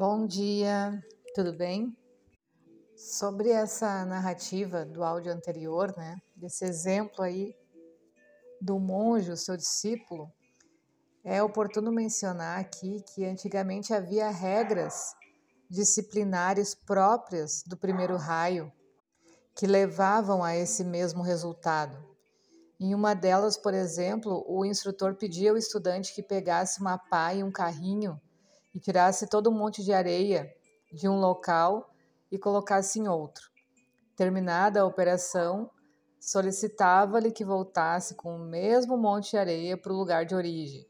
Bom dia, tudo bem? Sobre essa narrativa do áudio anterior, né, desse exemplo aí do monge, o seu discípulo, é oportuno mencionar aqui que antigamente havia regras disciplinares próprias do primeiro raio que levavam a esse mesmo resultado. Em uma delas, por exemplo, o instrutor pedia ao estudante que pegasse uma pá e um carrinho e tirasse todo um monte de areia de um local e colocasse em outro. Terminada a operação, solicitava-lhe que voltasse com o mesmo monte de areia para o lugar de origem.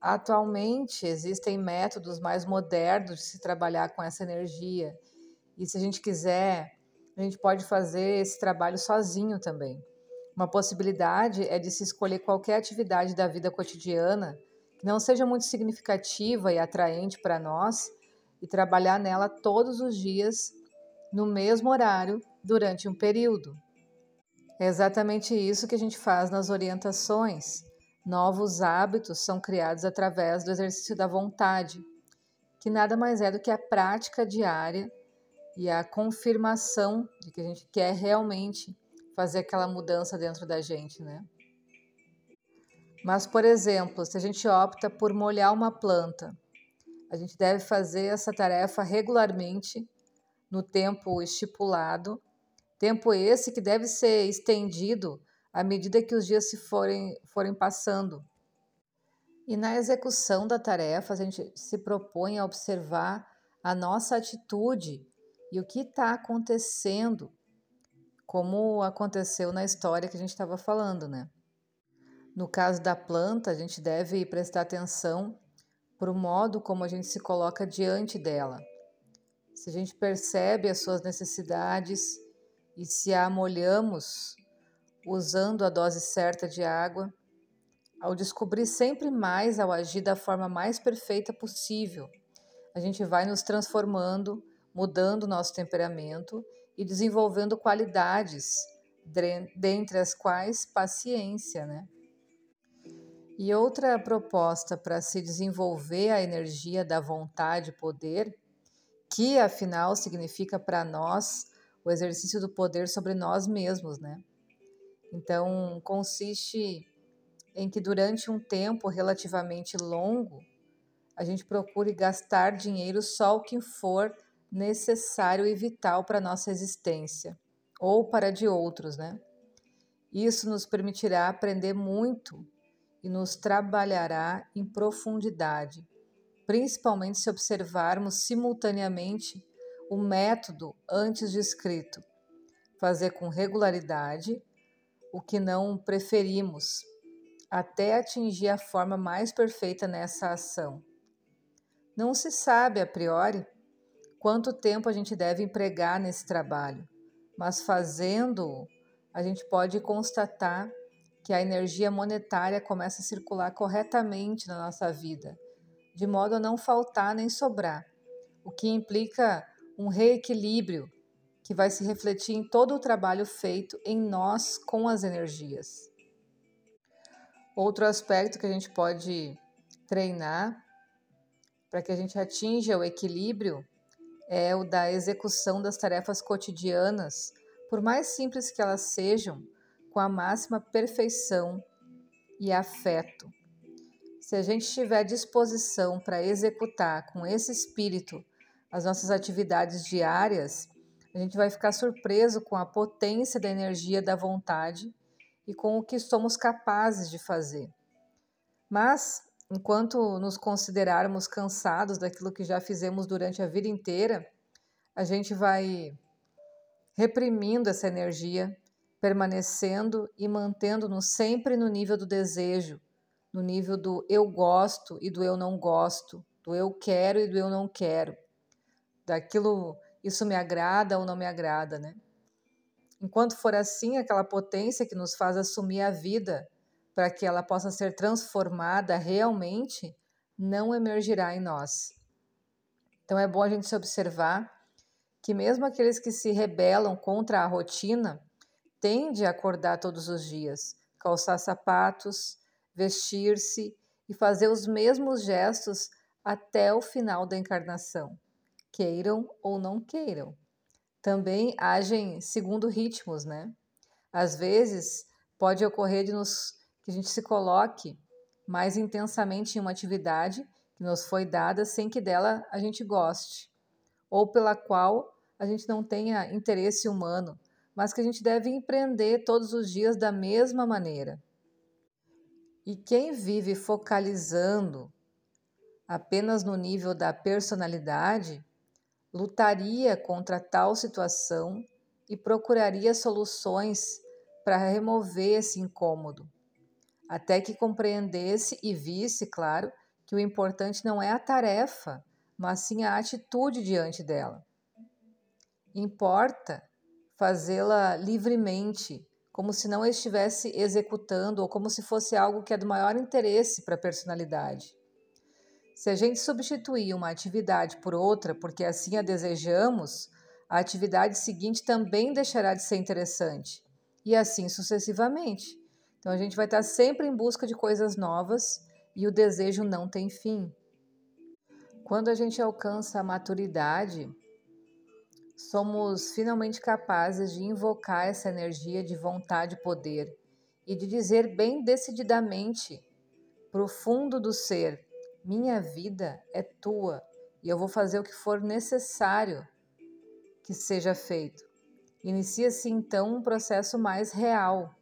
Atualmente existem métodos mais modernos de se trabalhar com essa energia, e se a gente quiser, a gente pode fazer esse trabalho sozinho também. Uma possibilidade é de se escolher qualquer atividade da vida cotidiana que não seja muito significativa e atraente para nós e trabalhar nela todos os dias no mesmo horário durante um período. É exatamente isso que a gente faz nas orientações. Novos hábitos são criados através do exercício da vontade, que nada mais é do que a prática diária e a confirmação de que a gente quer realmente fazer aquela mudança dentro da gente, né? Mas, por exemplo, se a gente opta por molhar uma planta, a gente deve fazer essa tarefa regularmente no tempo estipulado, tempo esse que deve ser estendido à medida que os dias se forem, forem passando. E na execução da tarefa, a gente se propõe a observar a nossa atitude e o que está acontecendo como aconteceu na história que a gente estava falando, né? No caso da planta, a gente deve prestar atenção para o modo como a gente se coloca diante dela. Se a gente percebe as suas necessidades e se a molhamos usando a dose certa de água, ao descobrir sempre mais ao agir da forma mais perfeita possível, a gente vai nos transformando, mudando nosso temperamento e desenvolvendo qualidades, dentre as quais paciência, né? E outra proposta para se desenvolver a energia da vontade e poder, que afinal significa para nós o exercício do poder sobre nós mesmos, né? Então, consiste em que durante um tempo relativamente longo, a gente procure gastar dinheiro só o que for necessário e vital para nossa existência, ou para de outros, né? Isso nos permitirá aprender muito e nos trabalhará em profundidade, principalmente se observarmos simultaneamente o método antes descrito, fazer com regularidade o que não preferimos, até atingir a forma mais perfeita nessa ação. Não se sabe a priori quanto tempo a gente deve empregar nesse trabalho, mas fazendo, a gente pode constatar que a energia monetária começa a circular corretamente na nossa vida, de modo a não faltar nem sobrar, o que implica um reequilíbrio que vai se refletir em todo o trabalho feito em nós com as energias. Outro aspecto que a gente pode treinar para que a gente atinja o equilíbrio é o da execução das tarefas cotidianas, por mais simples que elas sejam, com a máxima perfeição e afeto. Se a gente tiver disposição para executar com esse espírito as nossas atividades diárias, a gente vai ficar surpreso com a potência da energia da vontade e com o que somos capazes de fazer. Mas enquanto nos considerarmos cansados daquilo que já fizemos durante a vida inteira, a gente vai reprimindo essa energia, permanecendo e mantendo-nos sempre no nível do desejo, no nível do eu gosto e do eu não gosto, do eu quero e do eu não quero, daquilo isso me agrada ou não me agrada, né? Enquanto for assim, aquela potência que nos faz assumir a vida para que ela possa ser transformada realmente, não emergirá em nós. Então é bom a gente se observar que mesmo aqueles que se rebelam contra a rotina tendem a acordar todos os dias, calçar sapatos, vestir-se e fazer os mesmos gestos até o final da encarnação, queiram ou não queiram. Também agem segundo ritmos, né? Às vezes pode ocorrer de nos, que a gente se coloque mais intensamente em uma atividade que nos foi dada sem que dela a gente goste, ou pela qual a gente não tenha interesse humano, mas que a gente deve empreender todos os dias da mesma maneira. E quem vive focalizando apenas no nível da personalidade, lutaria contra tal situação e procuraria soluções para remover esse incômodo, até que compreendesse e visse, claro, que o importante não é a tarefa, mas sim a atitude diante dela. Importa fazê-la livremente, como se não estivesse executando ou como se fosse algo que é do maior interesse para a personalidade. Se a gente substituir uma atividade por outra porque assim a desejamos, a atividade seguinte também deixará de ser interessante, e assim sucessivamente. Então a gente vai estar sempre em busca de coisas novas e o desejo não tem fim. Quando a gente alcança a maturidade, somos finalmente capazes de invocar essa energia de vontade e poder e de dizer bem decididamente, profundo do ser: minha vida é tua e eu vou fazer o que for necessário que seja feito. Inicia-se então um processo mais real.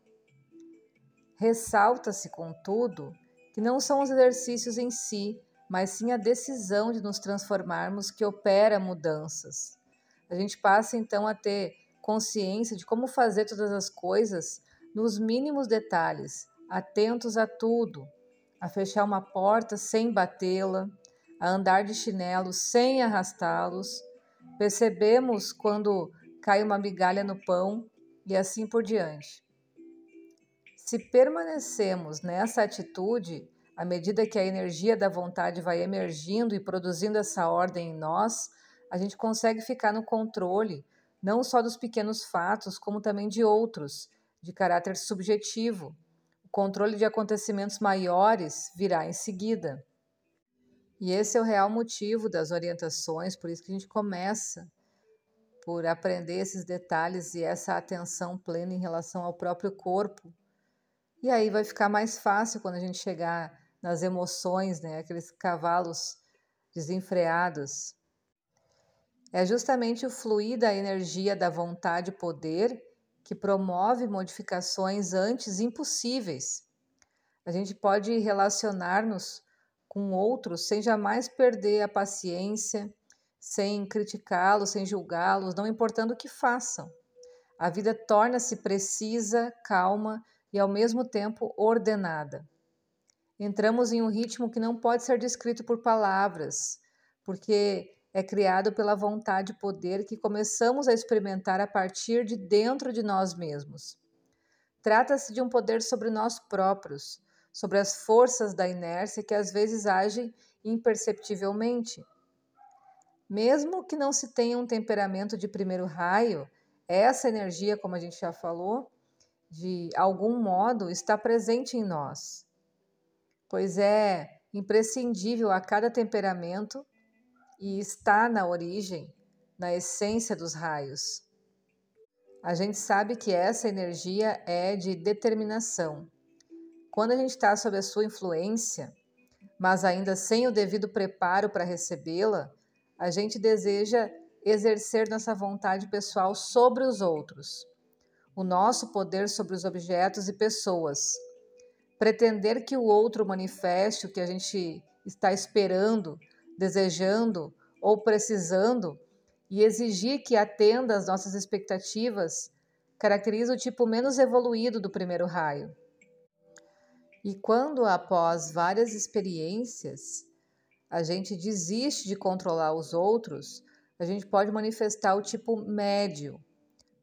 Ressalta-se, contudo, que não são os exercícios em si, mas sim a decisão de nos transformarmos que opera mudanças. A gente passa então a ter consciência de como fazer todas as coisas nos mínimos detalhes, atentos a tudo, a fechar uma porta sem batê-la, a andar de chinelo sem arrastá-los. Percebemos quando cai uma migalha no pão e assim por diante. Se permanecemos nessa atitude, à medida que a energia da vontade vai emergindo e produzindo essa ordem em nós, a gente consegue ficar no controle não só dos pequenos fatos, como também de outros, de caráter subjetivo. O controle de acontecimentos maiores virá em seguida. E esse é o real motivo das orientações, por isso que a gente começa por aprender esses detalhes e essa atenção plena em relação ao próprio corpo. E aí vai ficar mais fácil quando a gente chegar nas emoções, né? Aqueles cavalos desenfreados. É justamente o fluir da energia da vontade e poder que promove modificações antes impossíveis. A gente pode relacionar-nos com outros sem jamais perder a paciência, sem criticá-los, sem julgá-los, não importando o que façam. A vida torna-se precisa, calma e ao mesmo tempo ordenada. Entramos em um ritmo que não pode ser descrito por palavras, porque é criado pela vontade e poder que começamos a experimentar a partir de dentro de nós mesmos. Trata-se de um poder sobre nós próprios, sobre as forças da inércia que às vezes agem imperceptivelmente. Mesmo que não se tenha um temperamento de primeiro raio, essa energia, como a gente já falou, de algum modo está presente em nós, pois é imprescindível a cada temperamento e está na origem, na essência dos raios. A gente sabe que essa energia é de determinação. Quando a gente está sob a sua influência, mas ainda sem o devido preparo para recebê-la, a gente deseja exercer nossa vontade pessoal sobre os outros, o nosso poder sobre os objetos e pessoas. Pretender que o outro manifeste o que a gente está esperando desejando ou precisando e exigir que atenda às nossas expectativas caracteriza o tipo menos evoluído do primeiro raio. E quando, após várias experiências, a gente desiste de controlar os outros, a gente pode manifestar o tipo médio,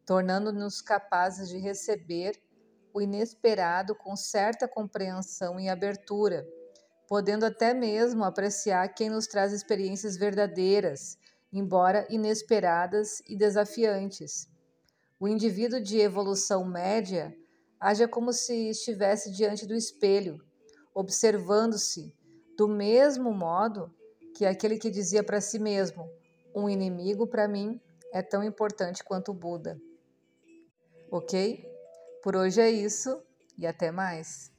tornando-nos capazes de receber o inesperado com certa compreensão e abertura podendo até mesmo apreciar quem nos traz experiências verdadeiras, embora inesperadas e desafiantes. O indivíduo de evolução média age como se estivesse diante do espelho, observando-se do mesmo modo que aquele que dizia para si mesmo: um inimigo para mim é tão importante quanto o Buda. Ok? Por hoje é isso e até mais.